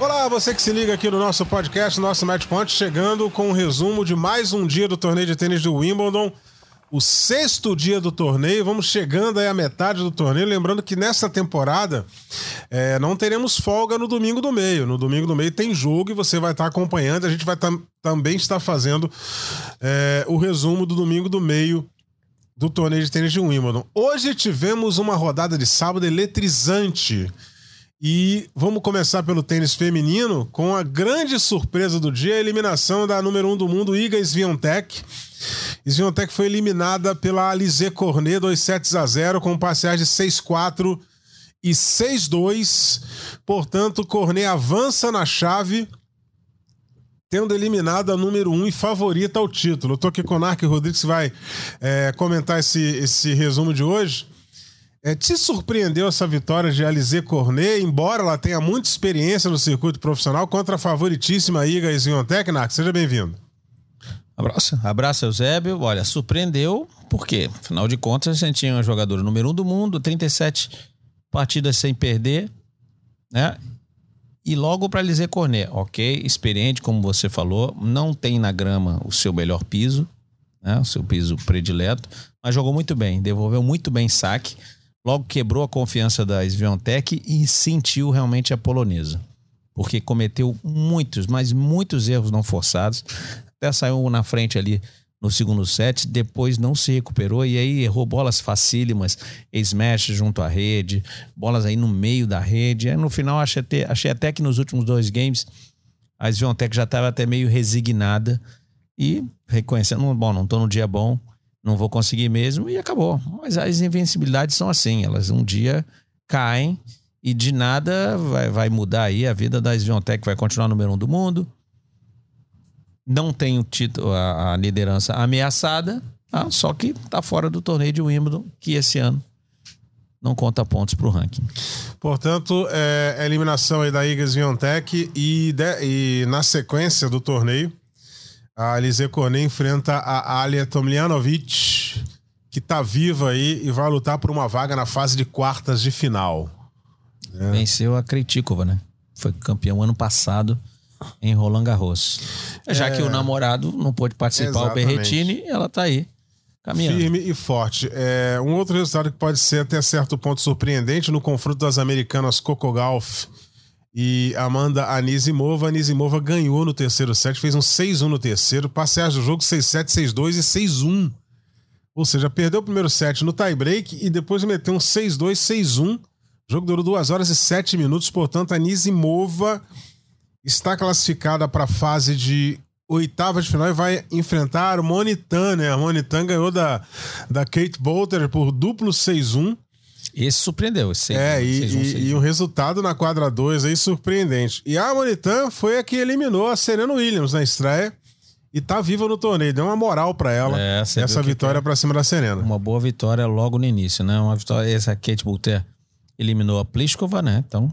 Olá, você que se liga aqui no nosso podcast, nosso Match Point, chegando com um resumo de mais um dia do torneio de tênis do Wimbledon. O sexto dia do torneio, vamos chegando aí à metade do torneio. Lembrando que nessa temporada é, não teremos folga no domingo do meio. No domingo do meio tem jogo e você vai estar acompanhando. A gente vai tam também estar fazendo é, o resumo do domingo do meio do torneio de tênis de Wimbledon. Hoje tivemos uma rodada de sábado eletrizante. E vamos começar pelo tênis feminino com a grande surpresa do dia, a eliminação da número 1 um do mundo, Iga Swiatek. Swiatek foi eliminada pela Alizé Cornet, 2 sets a 0, com parciais de 6-4 e 6-2. Portanto, Cornet avança na chave, tendo eliminado a número 1 um e favorita ao título. Eu tô aqui com o Narc Rodrigues, que vai é, comentar esse, esse resumo de hoje. É, te surpreendeu essa vitória de Alizé Cornet, embora ela tenha muita experiência no circuito profissional, contra a favoritíssima Iga Swiatek? Narc, seja bem-vindo. Abraço, abraço, Eusébio. Olha, surpreendeu, por quê? Afinal de contas, a gente tinha um jogador número um do mundo, 37 partidas sem perder, né? E logo para Alizé Cornet, ok, experiente, como você falou, não tem na grama o seu melhor piso, né? O seu piso predileto, mas jogou muito bem, devolveu muito bem saque logo quebrou a confiança da Sviontek e sentiu realmente a polonesa. Porque cometeu muitos, mas muitos erros não forçados. Até saiu na frente ali no segundo set, depois não se recuperou e aí errou bolas facílimas, smash junto à rede, bolas aí no meio da rede. Aí no final achei até, achei até que nos últimos dois games a Sviontek já estava até meio resignada e reconhecendo, bom, não estou no dia bom, não vou conseguir mesmo e acabou. Mas as invencibilidades são assim, elas um dia caem e de nada vai, vai mudar aí a vida da Sviontech, vai continuar número um do mundo. Não tem o título, a, a liderança ameaçada, ah, só que tá fora do torneio de Wimbledon, que esse ano não conta pontos para o ranking. Portanto, é, eliminação aí da Iga Swiatek e, e na sequência do torneio, a Alizé Cornet enfrenta a Alia Tomljanovic, que tá viva aí e vai lutar por uma vaga na fase de quartas de final. É. Venceu a Kritikova, né? Foi campeão ano passado em Roland Garros. Já é... que o namorado não pôde participar, Exatamente. o Berretini, ela tá aí. Caminhando. Firme e forte. É, um outro resultado que pode ser até certo ponto surpreendente no confronto das americanas Coco Golf e Amanda Anisimova. Anisimova ganhou no terceiro set, fez um 6-1 no terceiro, parciais do jogo 6-7, 6-2 e 6-1. Ou seja, perdeu o primeiro set no tie-break e depois meteu um 6-2, 6-1. O jogo durou 2 horas e 7 minutos, portanto, Anisimova está classificada para a fase de oitava de final e vai enfrentar a Monitan, né? A Monitan ganhou da, da Kate Bolter por duplo 6-1. Esse surpreendeu. Esse é, e, e, e, o resultado na quadra 2 aí surpreendente. E a Monitan foi a que eliminou a Serena Williams na estreia e tá viva no torneio. Deu uma moral para ela é, essa vitória para cima da Serena. Uma boa vitória logo no início, né? Uma vitória. Essa Kate Bulter eliminou a Pliskova, né? Então,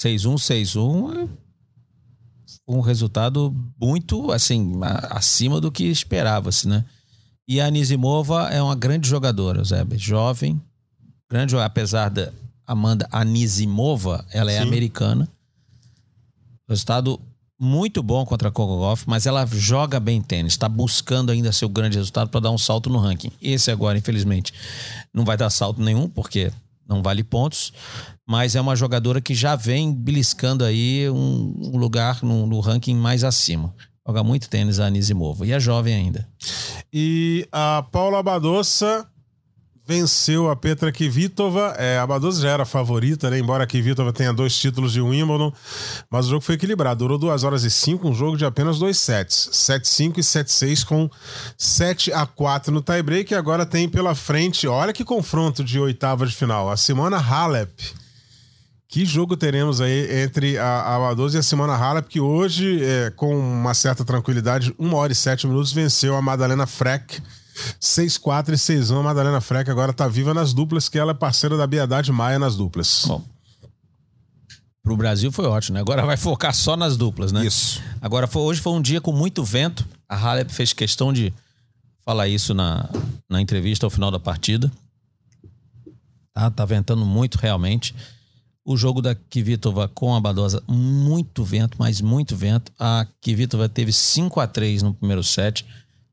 6-1, 6-1. Um resultado muito, assim, acima do que esperava-se, né? E a Anisimova é uma grande jogadora, Zé. Jovem, grande, apesar da Amanda Anisimova, ela é Sim. americana. Resultado muito bom contra a Kogolov, mas ela joga bem tênis, está buscando ainda seu grande resultado para dar um salto no ranking. Esse agora, infelizmente, não vai dar salto nenhum, porque não vale pontos, mas é uma jogadora que já vem beliscando aí um, um lugar no, no, ranking mais acima. Joga muito tênis a Anisimova e é jovem ainda. E a Paula Badossa venceu a Petra Kvitova. É, a Badosa já era a favorita, né? Embora a Kvitova tenha dois títulos de Wimbledon. Mas o jogo foi equilibrado. Durou 2 horas e 5, um jogo de apenas dois sets. 7-5 e 7-6 com 7 a 4 no tiebreak. E agora tem pela frente, olha que confronto de oitava de final. A Simona Halep, Que jogo teremos aí entre a, a e a Simona Halep, que hoje, é, com uma certa tranquilidade, 1 hora e 7 minutos, venceu a Madalena Freck 6-4 e 6-1. A Madalena Freck agora tá viva nas duplas, que ela é parceira da Biedade Maia nas duplas. Bom, pro Brasil foi ótimo, né? Agora vai focar só nas duplas, né? Isso. Agora, foi, hoje foi um dia com muito vento. A Halep fez questão de falar isso na, na entrevista ao final da partida. Tá, tá ventando muito realmente. O jogo da Kvitova com a Badosa, muito vento, mas muito vento. A Kvitova teve 5 a 3 no primeiro set.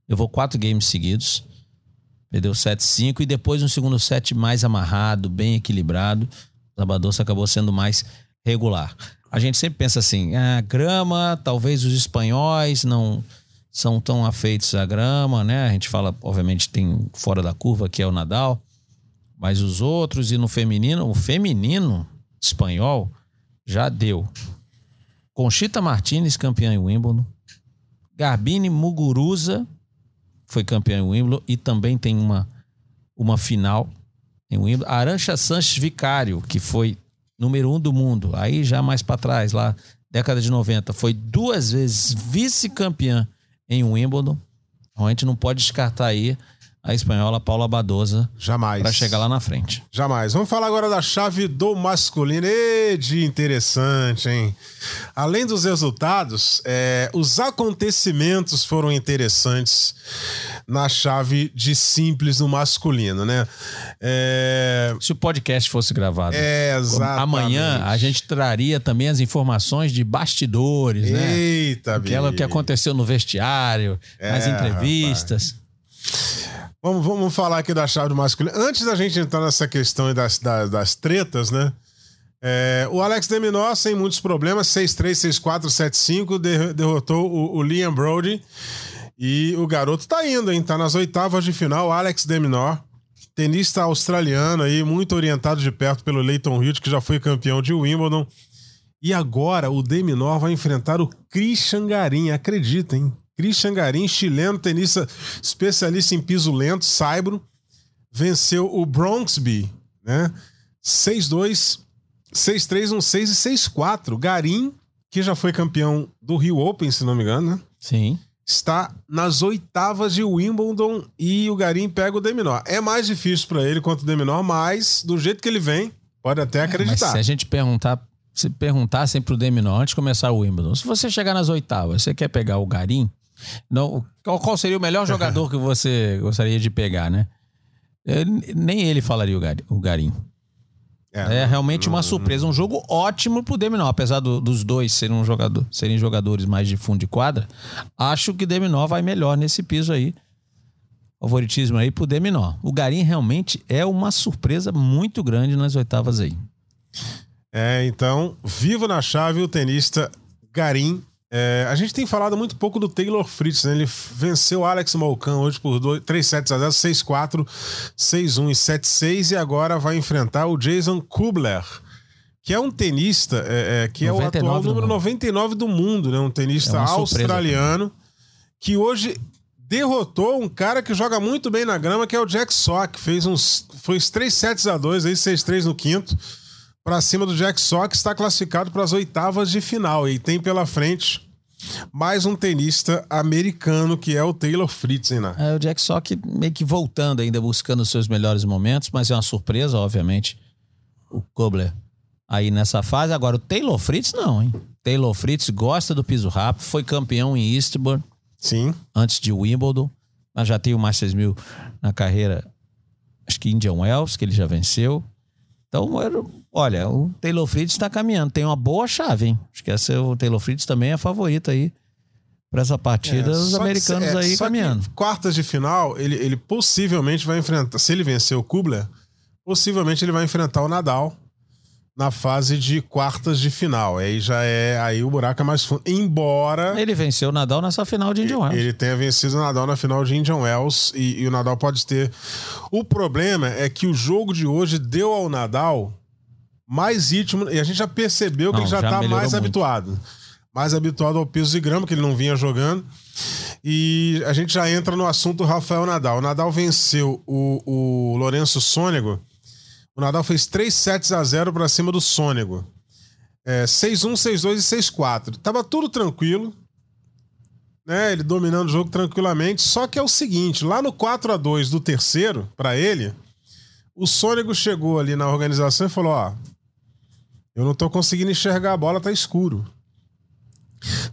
Levou quatro games seguidos. Perdeu 7-5 e depois um segundo set mais amarrado, bem equilibrado. A Badosa acabou sendo mais regular. A gente sempre pensa assim, a grama, talvez os espanhóis não são tão afeitos à grama, né? A gente fala, obviamente, tem fora da curva que é o Nadal, mas os outros e no feminino, o feminino espanhol já deu. Conchita Martinez, campeã em Wimbledon. Garbine Muguruza foi campeã em Wimbledon e também tem uma, uma final em Wimbledon. Arancha Sanches Vicário, que foi número um do mundo, aí já mais para trás, lá década de 90, foi duas vezes vice-campeã em Wimbledon. Então a gente não pode descartar aí a espanhola Paula Badosa Jamais. para chegar lá na frente. Jamais. Vamos falar agora da chave do masculino. E de interessante, hein? Além dos resultados, é, os acontecimentos foram interessantes na chave de simples no masculino, né? É, Se o podcast fosse gravado é exatamente. amanhã, a gente traria também as informações de bastidores, né? Eita, Aquela que aconteceu no vestiário, nas É, entrevistas. Vamos, vamos falar aqui da chave do masculino. Antes da gente entrar nessa questão das, das, das tretas, né? É, o Alex Deminor, sem muitos problemas, 6-3, 6-4, 7-5, der- derrotou o, o Liam Brody. E o garoto tá indo, hein? Tá nas oitavas de final. Alex Deminor, tenista australiano aí, muito orientado de perto pelo Leighton Hewitt, que já foi campeão de Wimbledon. E agora o Deminor vai enfrentar o Christian Garim, acredita, hein? Christian Garim, chileno, tenista especialista em piso lento, saibro, venceu o Bronxby, né? 6-2, 6-3, 1-6 e 6-4. Garim, que já foi campeão do Rio Open, se não me engano, né? Sim. Está nas oitavas de Wimbledon e o Garim pega o Deminor. É mais difícil para ele quanto o Deminor, mas do jeito que ele vem, pode até Mas acreditar. se a gente perguntar, se perguntassem pro Deminor antes de começar o Wimbledon, se você chegar nas oitavas, você quer pegar o Garim? Não, qual, qual seria o melhor jogador que você gostaria de pegar, né? Eu- nem ele falaria o Garim. O Garim. É, realmente uma surpresa. Um jogo ótimo pro Deminor. Apesar do- dos dois serem, um jogador, serem jogadores mais de fundo de quadra, acho que o Deminor vai melhor nesse piso aí. Favoritismo aí pro Deminor. O Garim realmente é uma surpresa muito grande nas oitavas aí. É, então, vivo na chave o tenista Garim. É, a gente tem falado muito pouco do Taylor Fritz, né? Ele venceu o Alex Malcan hoje por 3 sets a 0, 6-4, 6-1 e 7-6 e agora vai enfrentar o Jason Kubler, que é um tenista é, é, que é o 99 atual número mundo. 99 do mundo, né? Um tenista É australiano que hoje derrotou um cara que joga muito bem na grama, que é o Jack Sock. Fez uns, foi uns 3 sets a 2, aí 6-3 no quinto para cima do Jack Sock, está classificado para as oitavas de final e tem pela frente mais um tenista americano que é o Taylor Fritz, hein, né? É, o Jack Sock meio que voltando ainda, buscando os seus melhores momentos, mas é uma surpresa, obviamente, o Kobler aí nessa fase. Agora, o Taylor Fritz não, hein? Taylor Fritz gosta do piso rápido, foi campeão em Eastbourne Sim. antes de Wimbledon, mas já tem o Masters 1000 na carreira, acho que Indian Wells, que ele já venceu. Então, era- olha, o Taylor Fritz está caminhando, tem uma boa chave, hein? Acho que essa, o Taylor Fritz também é favorito aí para essa partida, É, os só que- americanos é, aí caminhando. quartas de final, ele, ele possivelmente vai enfrentar, se ele vencer o Kubler, possivelmente ele vai enfrentar o Nadal na fase de quartas de final. Aí já é, aí o buraco é mais fundo. Embora Ele venceu o Nadal nessa final de Indian Wells. Ele tenha vencido o Nadal na final de Indian Wells e, e o Nadal pode ter. O problema é que o jogo de hoje deu ao Nadal mais ritmo e a gente já percebeu que Não, ele já, tá melhorou mais muito. habituado. Mais habituado ao peso de grama, que ele não vinha jogando. E a gente já entra no assunto Rafael Nadal. O Nadal venceu o, o Lourenço Sônego. O Nadal fez 3 sets a 0 para cima do Sônego. É, 6-1, 6-2 e 6-4. Tava tudo tranquilo. Né? Ele dominando o jogo tranquilamente. Só que é o seguinte: lá no 4 a 2 do terceiro, para ele, o Sônego chegou ali na organização e falou: Ó, eu não tô conseguindo enxergar a bola, tá escuro.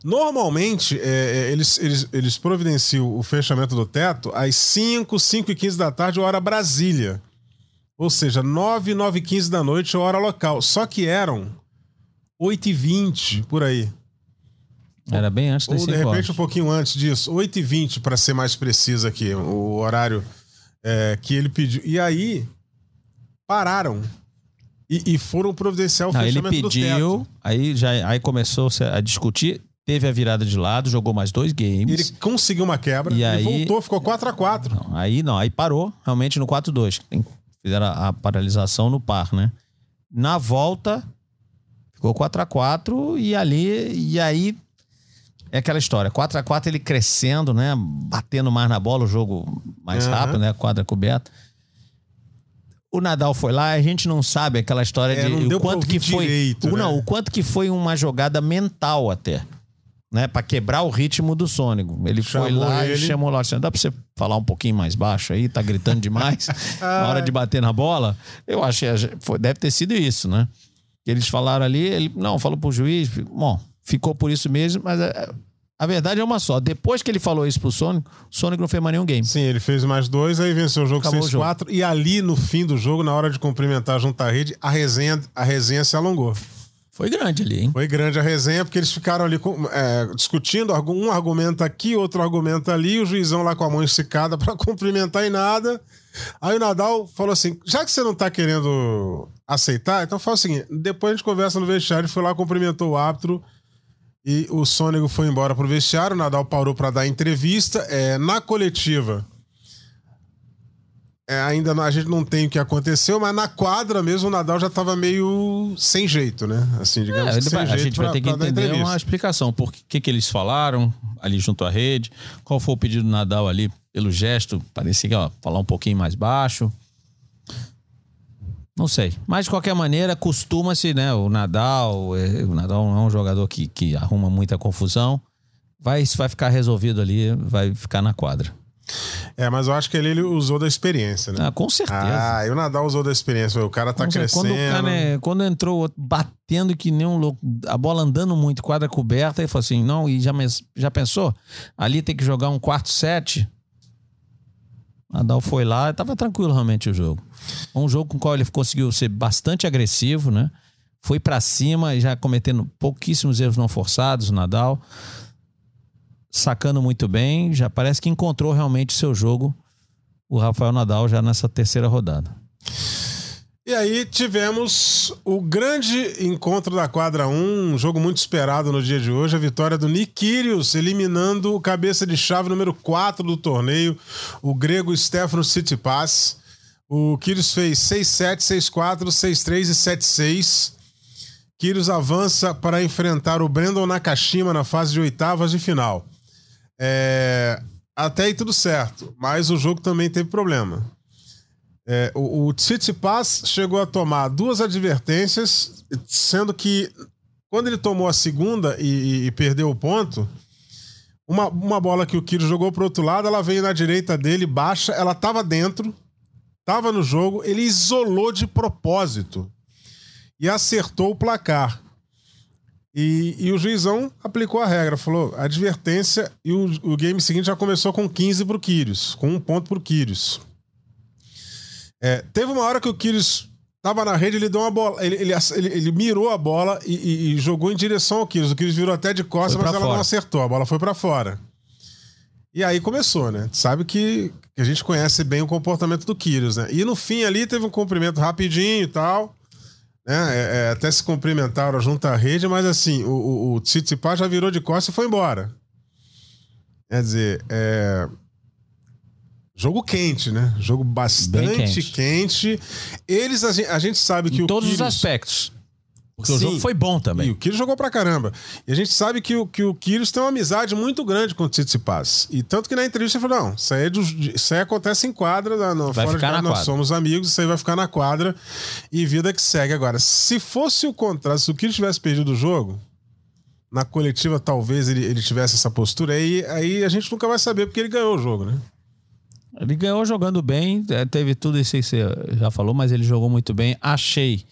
Normalmente, é, é, eles, eles, eles providenciam o fechamento do teto às 5, 5 e 15 da tarde, hora Brasília. Ou seja, 9, 9 e 15 da noite, hora local. Só que eram 8 e 20 por aí. Era bem antes Ou desse de repente corte. um pouquinho antes disso. 8 e 20 para ser mais preciso aqui, o horário é, que ele pediu. E aí, pararam. E, e foram providenciar o Não, ele fechamento do pediu, aí já aí começou a discutir, teve a virada de lado, jogou mais dois games. Ele conseguiu uma quebra E aí- voltou, ficou 4 a 4 Não, aí não, aí parou realmente no 4-2. Tem- Fizeram a, a paralisação no par, né? Na volta, ficou 4x4 e ali, e aí é aquela história. 4x4 ele crescendo, né? Batendo mais na bola, o jogo mais Aham. rápido, né? Quadra coberta. O Nadal foi lá, a gente não sabe aquela história É, de não o quanto que foi, direito, o, não, né? o quanto que foi uma jogada mental até, né, Pra quebrar o ritmo do Sônico. Ele foi Chamou lá ele. e chamou lá, assim, dá pra você falar um pouquinho mais baixo aí, tá gritando demais na hora de bater na bola. Eu achei, foi- deve ter sido isso, né? Eles falaram ali, ele não, falou pro juiz, bom, ficou por isso mesmo, mas é, a verdade é uma só. Depois que ele falou isso pro Sônico, o Sônico não fez mais nenhum game. Sim, ele fez mais dois, aí venceu o jogo Acabou o 6-4. E ali, no fim do jogo, na hora de cumprimentar junto à rede, a resenha, a resenha se alongou. Foi grande ali, hein? Foi grande a resenha, porque eles ficaram ali é, discutindo, um argumento aqui, outro argumento ali, o juizão lá com a mão esticada pra cumprimentar e nada. Aí o Nadal falou assim: já que você não tá querendo aceitar, então fala o seguinte: depois a gente conversa no vestiário, foi lá, cumprimentou o árbitro. E o Sônego foi embora pro vestiário, o Nadal parou pra dar entrevista. É, na coletiva, é, ainda não- a gente não tem o que aconteceu, mas na quadra mesmo o Nadal já tava meio sem jeito, né? Assim, digamos É, que a gente vai pra- ter que entender uma explicação. Por que, que, que eles falaram ali junto à rede? Qual foi o pedido do Nadal ali pelo gesto? Parecia que, ó, falar um pouquinho mais baixo. Não sei. Mas de qualquer maneira, costuma-se, né? O Nadal, é, o Nadal não é um jogador que, que arruma muita confusão. Vai, isso vai ficar resolvido ali, vai ficar na quadra. É, mas eu acho que ele, ele usou da experiência, né? Ah, com certeza. Ah, e o Nadal usou da experiência. O cara tá Quando- crescendo. Quando, o cara, é- quando entrou batendo que nem um louco, a bola andando muito, quadra coberta, ele falou assim: não, e já, já pensou? Ali tem que jogar um quarto set. Nadal foi lá e tava tranquilo realmente o jogo. Um jogo com o qual ele conseguiu ser bastante agressivo, né? Foi pra cima e já cometendo pouquíssimos erros não forçados, o Nadal. Sacando muito bem, já parece que encontrou realmente o seu jogo, o Rafael Nadal, já nessa terceira rodada. E aí tivemos o grande encontro da quadra 1, um jogo muito esperado no dia de hoje, a vitória do Nick Kyrgios, eliminando o cabeça de chave número 4 do torneio, o grego Stefano Tsitsipas. O Kyrgios fez 6-7, 6-4, 6-3 e 7-6. Kyrgios avança para enfrentar o Brandon Nakashima na fase de oitavas de final. É, Até aí tudo certo, mas o jogo também teve problema. É, o, o Tsitsipas chegou a tomar duas advertências, sendo que quando ele tomou a segunda e, e- e perdeu o ponto, uma, uma bola que o Kiro jogou pro outro lado, ela veio na direita dele, baixa, ela tava dentro, tava no jogo, ele isolou de propósito e acertou o placar. E, e o juizão aplicou a regra, falou advertência e o, o game seguinte já começou com 15 pro Kyrgios, com um ponto pro Kyrgios. É, teve uma hora que o Kyrgios tava na rede, ele deu uma bola, ele, ele, ele- ele mirou a bola e, e- e jogou em direção ao Kyrgios. O Kyrgios virou até de costas, mas ela não acertou, a bola foi pra fora. E aí começou, né? Sabe que, que a gente conhece bem o comportamento do Kyrgios, né? E no fim ali teve um cumprimento rapidinho e tal. Né? É, é, até se cumprimentaram junto à rede, mas assim, o, o, o Tsitsipas já virou de costas e foi embora. Quer dizer, é... Jogo quente, né? Jogo bastante quente. quente. Eles, a gente, a gente sabe que Em o todos os Kyrgios- aspectos. Porque o Sim. jogo foi bom E também. o Kyrgios jogou pra caramba. E a gente sabe que o, que o Kyrgios tem uma amizade muito grande com o Tsitsipas. E tanto que na entrevista ele falou, não, isso aí, é dos- isso aí acontece em quadra, no, Vai fora de nós quadra. somos amigos, isso aí vai ficar na quadra e vida que segue. Agora, se fosse o contrário, se o Kyrgios tivesse perdido o jogo, na coletiva talvez ele, ele tivesse essa postura, aí, aí a gente nunca vai saber porque ele ganhou o jogo, né? Ele ganhou jogando bem, é, teve tudo isso aí que você já falou, mas ele jogou muito bem. Achei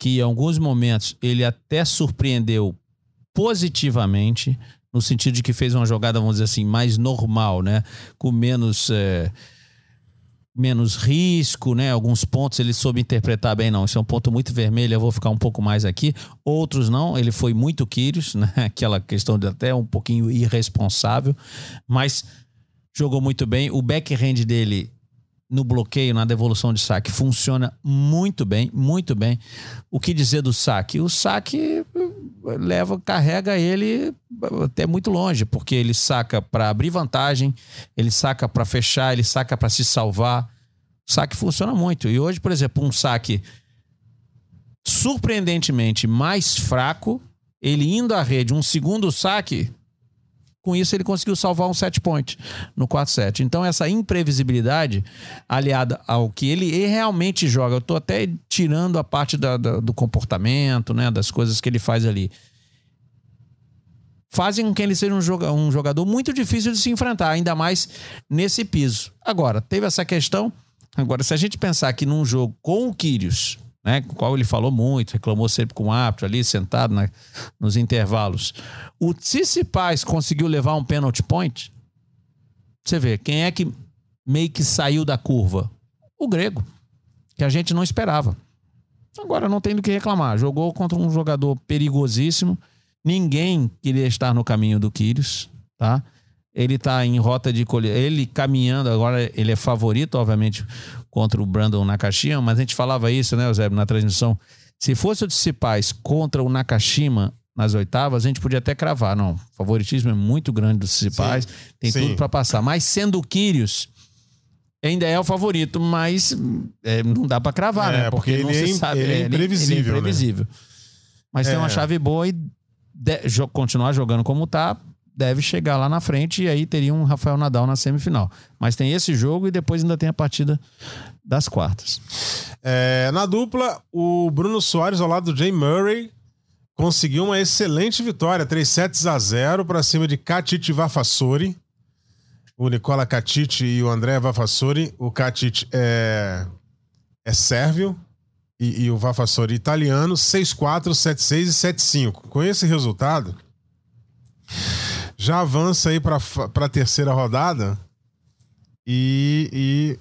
que em alguns momentos ele até surpreendeu positivamente, no sentido de que fez uma jogada, vamos dizer assim, mais normal, né? Com menos. é, menos risco, né? Alguns pontos ele soube interpretar bem, não. Esse é um ponto muito vermelho, eu vou ficar um pouco mais aqui. Outros não, ele foi muito Quírios, né? Aquela questão de até um pouquinho irresponsável, mas jogou muito bem. O backhand dele no bloqueio, na devolução de saque, funciona muito bem, muito bem. O que dizer do saque? O saque eh, leva, carrega ele até muito longe, porque ele saca para abrir vantagem, ele saca para fechar, ele saca para se salvar. O saque funciona muito. E hoje, por exemplo, um saque surpreendentemente mais fraco, ele indo à rede, um segundo saque, com isso ele conseguiu salvar um set point no 4-7. Então essa imprevisibilidade, aliada ao que ele realmente joga, eu tô até tirando a parte da- da- do comportamento, né, das coisas que ele faz ali, fazem com que ele seja um, joga- um jogador muito difícil de se enfrentar, ainda mais nesse piso. Agora, teve essa questão. Agora, se a gente pensar que num jogo com o Kyrgios, né, com o qual ele falou muito, reclamou sempre com o árbitro ali, sentado na- nos intervalos, o Tsitsipas conseguiu levar um penalty point. Você vê, quem é que meio que saiu da curva? O grego, que a gente não esperava. Agora não tem do que reclamar. Jogou contra um jogador perigosíssimo. Ninguém queria estar no caminho do Kyrgios, tá? Ele tá em rota de colher. Ele caminhando, agora ele é favorito, obviamente, contra o Brandon Nakashima, mas a gente falava isso, né, Eusébio, na transmissão. Se fosse o Tsitsipas contra o Nakashima nas oitavas, a gente podia até cravar. Não, o favoritismo é muito grande do Tsitsipas, tem sim. tudo para passar. Mas sendo o Kyrgios, ainda é o favorito, mas é, não dá para cravar, É, né? porque não ele é se im- sabe. ele é imprevisível, Ele é né? imprevisível. Mas tem É. uma chave boa e de- jo- continuar jogando como tá, deve chegar lá na frente e aí teria um Rafael Nadal na semifinal. Mas tem esse jogo e depois ainda tem a partida das quartas. É, na dupla, o Bruno Soares ao lado do Jay Murray conseguiu uma excelente vitória, 3 sets a 0 para cima de Katic Vafassori. O Nicola Katic e o André Vafassori. O Katic é, é sérvio e, e o Vafassori italiano, 6-4, 7-6 e 7-5. Com esse resultado, já avança aí para a terceira rodada e- e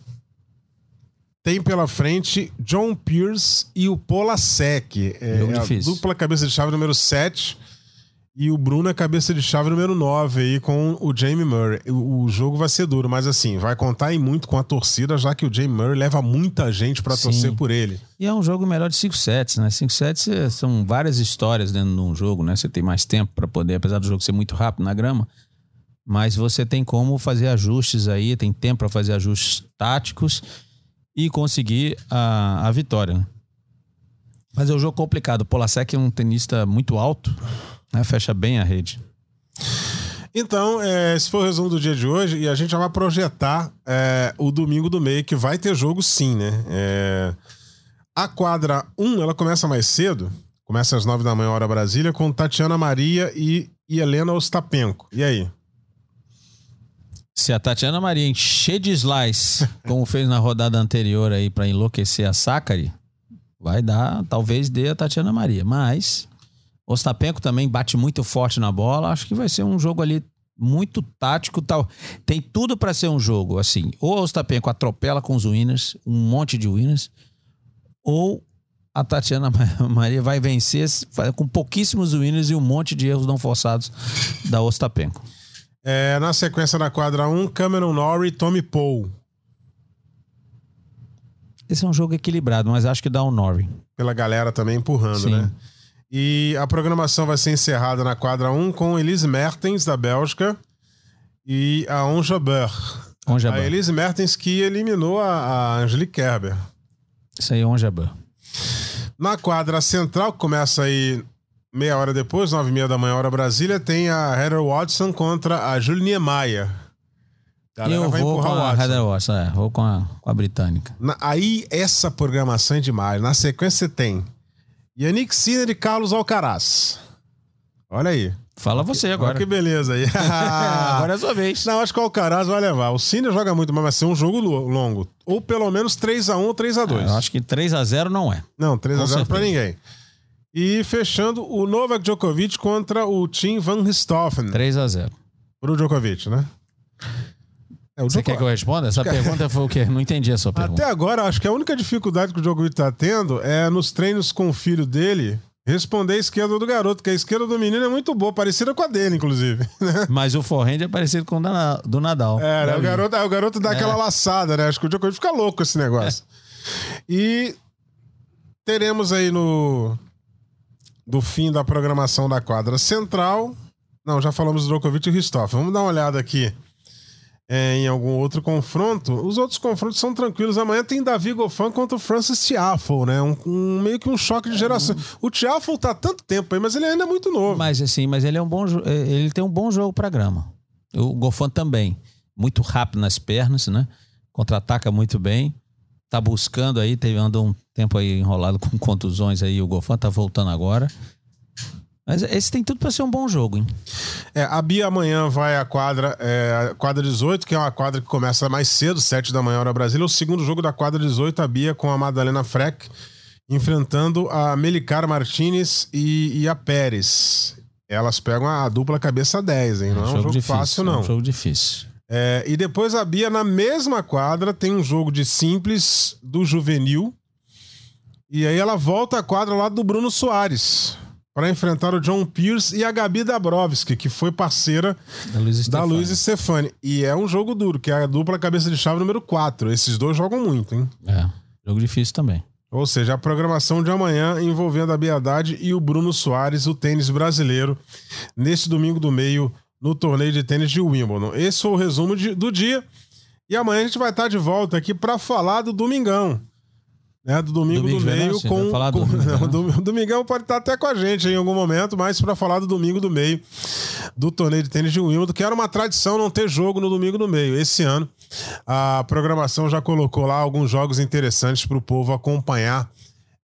tem pela frente John Pierce e o Polasek. É Jogo a dupla cabeça de chave número 7 e o Bruno é cabeça de chave número 9 aí com o Jamie Murray. O, o jogo vai ser duro, mas assim, vai contar em muito com a torcida, já que o Jamie Murray leva muita gente pra Sim. torcer por ele. E é um jogo melhor de 5 sets, né? 5 sets é, são várias histórias dentro de um jogo, né? Você tem mais tempo para poder, apesar do jogo ser muito rápido na grama, mas você tem como fazer ajustes aí, tem tempo para fazer ajustes táticos e conseguir a, a vitória. né? Mas é um jogo complicado. O Polasek é um tenista muito alto, né? Fecha bem a rede. Então, é, esse foi o resumo do dia de hoje e a gente já vai projetar é, o domingo do meio, que vai ter jogo sim, né? É, a quadra 1, ela começa mais cedo, começa às 9 da manhã, hora Brasília, com Tatiana Maria e, e Helena Ostapenko. E aí? Se a Tatiana Maria encher de slice, como fez na rodada anterior aí para enlouquecer a Sakari, vai dar, talvez dê a Tatiana Maria. Mas Ostapenko também bate muito forte na bola. Acho que vai ser um jogo ali muito tático, tal. Tem tudo para ser um jogo assim. Ou a Ostapenko atropela com os winners, um monte de winners, ou a Tatiana Maria vai vencer com pouquíssimos winners e um monte de erros não forçados da Ostapenko. É, na sequência da quadra 1, Cameron Norrie Tommy Paul. Esse é um jogo equilibrado, mas acho que dá um Norrie. Pela galera também empurrando, Sim. né? E a programação vai ser encerrada na quadra 1 com Elise Mertens, da Bélgica, e a Onja Burr. Onja A Burr. Elise Mertens que eliminou a, a Angelique Kerber. Isso aí um jabá. Na quadra central, que começa aí meia hora depois, nove e meia da manhã, hora Brasília, tem a Heather Watson contra a Juliane Maia. Eu vou com a Heather Watson, é, vou com a, com a britânica. Na, aí, essa programação é demais. Na sequência, você tem Yannick Sinner e Carlos Alcaraz. Olha aí. Fala você agora. Olha que beleza aí. agora é a sua vez. Não, acho que o Alcaraz vai levar. O Sinner joga muito, mas vai ser um jogo longo. Ou pelo menos 3x1 ou 3x2. É, eu acho que 3x0 não é. Não, 3x0 pra ninguém. E fechando o Novak Djokovic contra o Tim Van Richthofen. 3x0. Pro Djokovic, né? É, Você quer que eu responda? Essa pergunta foi o quê? Não entendi a sua pergunta. Até agora, acho que a única dificuldade que o Djokovic tá tendo é nos treinos com o filho dele responder a esquerda do garoto, que a esquerda do menino é muito boa, parecida com a dele, inclusive. Né? Mas o forehand é parecido com o do Nadal. É, né? o, garoto, o garoto dá é. aquela laçada, né? Acho que o Djokovic fica louco com esse negócio. É. E teremos aí no do fim da programação da quadra central. Não, já falamos do Djokovic e Ristoff. Vamos dar uma olhada aqui é, em algum outro confronto. Os outros confrontos são tranquilos. Amanhã tem Davi Goffin contra o Francis Tiafoe, né? Um, um, meio que um choque de geração. O Tiafoe tá há tanto tempo aí, mas ele ainda é muito novo. Mas assim, mas ele é um bom é, ele tem um bom jogo para grama. O Goffin também, muito rápido nas pernas, né? Contra-ataca muito bem. Tá buscando aí, teve andou um tempo aí enrolado com contusões aí, o Goffin tá voltando agora. Mas esse tem tudo para ser um bom jogo, hein? É, a Bia amanhã vai à quadra, é, quadra 18, que é uma quadra que começa mais cedo, 7 da manhã, hora Brasília. O segundo jogo da quadra 18, a Bia com a Madalena Freck, enfrentando a Melicar Martinez e, e a Pérez. Elas pegam a, dupla cabeça 10, hein? Não é, um jogo, jogo difícil, fácil, não. É um jogo difícil. É, e depois a Bia, na mesma quadra, tem um jogo de simples do juvenil. E aí ela volta à quadra lá do Bruno Soares para enfrentar o John Pierce e a Gabi Dabrowski, que foi parceira da Luiz Stefani. E é um jogo duro, que é a dupla cabeça de chave número 4. Esses dois jogam muito, hein? É, jogo difícil também. Ou seja, a programação de amanhã envolvendo a Biadade e o Bruno Soares, o tênis brasileiro, nesse domingo do meio, no torneio de tênis de Wimbledon. Esse foi o resumo de, do dia. E amanhã a gente vai estar de volta aqui para falar do Domingão. Né, do domingo, domingo do meio com, falar com não, Domingão pode estar até com a gente em algum momento, mas para falar do domingo do meio do torneio de tênis de Wimbledon, que era uma tradição não ter jogo no domingo do meio. Esse ano a programação já colocou lá alguns jogos interessantes para o povo acompanhar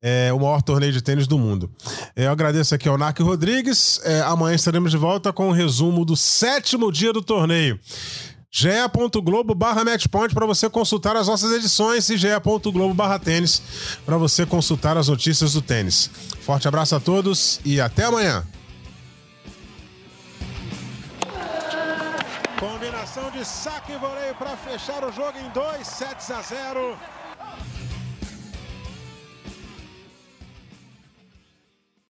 é, o maior torneio de tênis do mundo. É, eu agradeço aqui ao Narc Rodrigues. É, amanhã estaremos de volta com o um resumo do sétimo dia do torneio ge.globo barra matchpoint para você consultar as nossas edições e ge.globo barra tênis para você consultar as notícias do tênis. Forte abraço a todos e até amanhã. Combinação de saque e voleio para fechar o jogo em 2 sets a 0.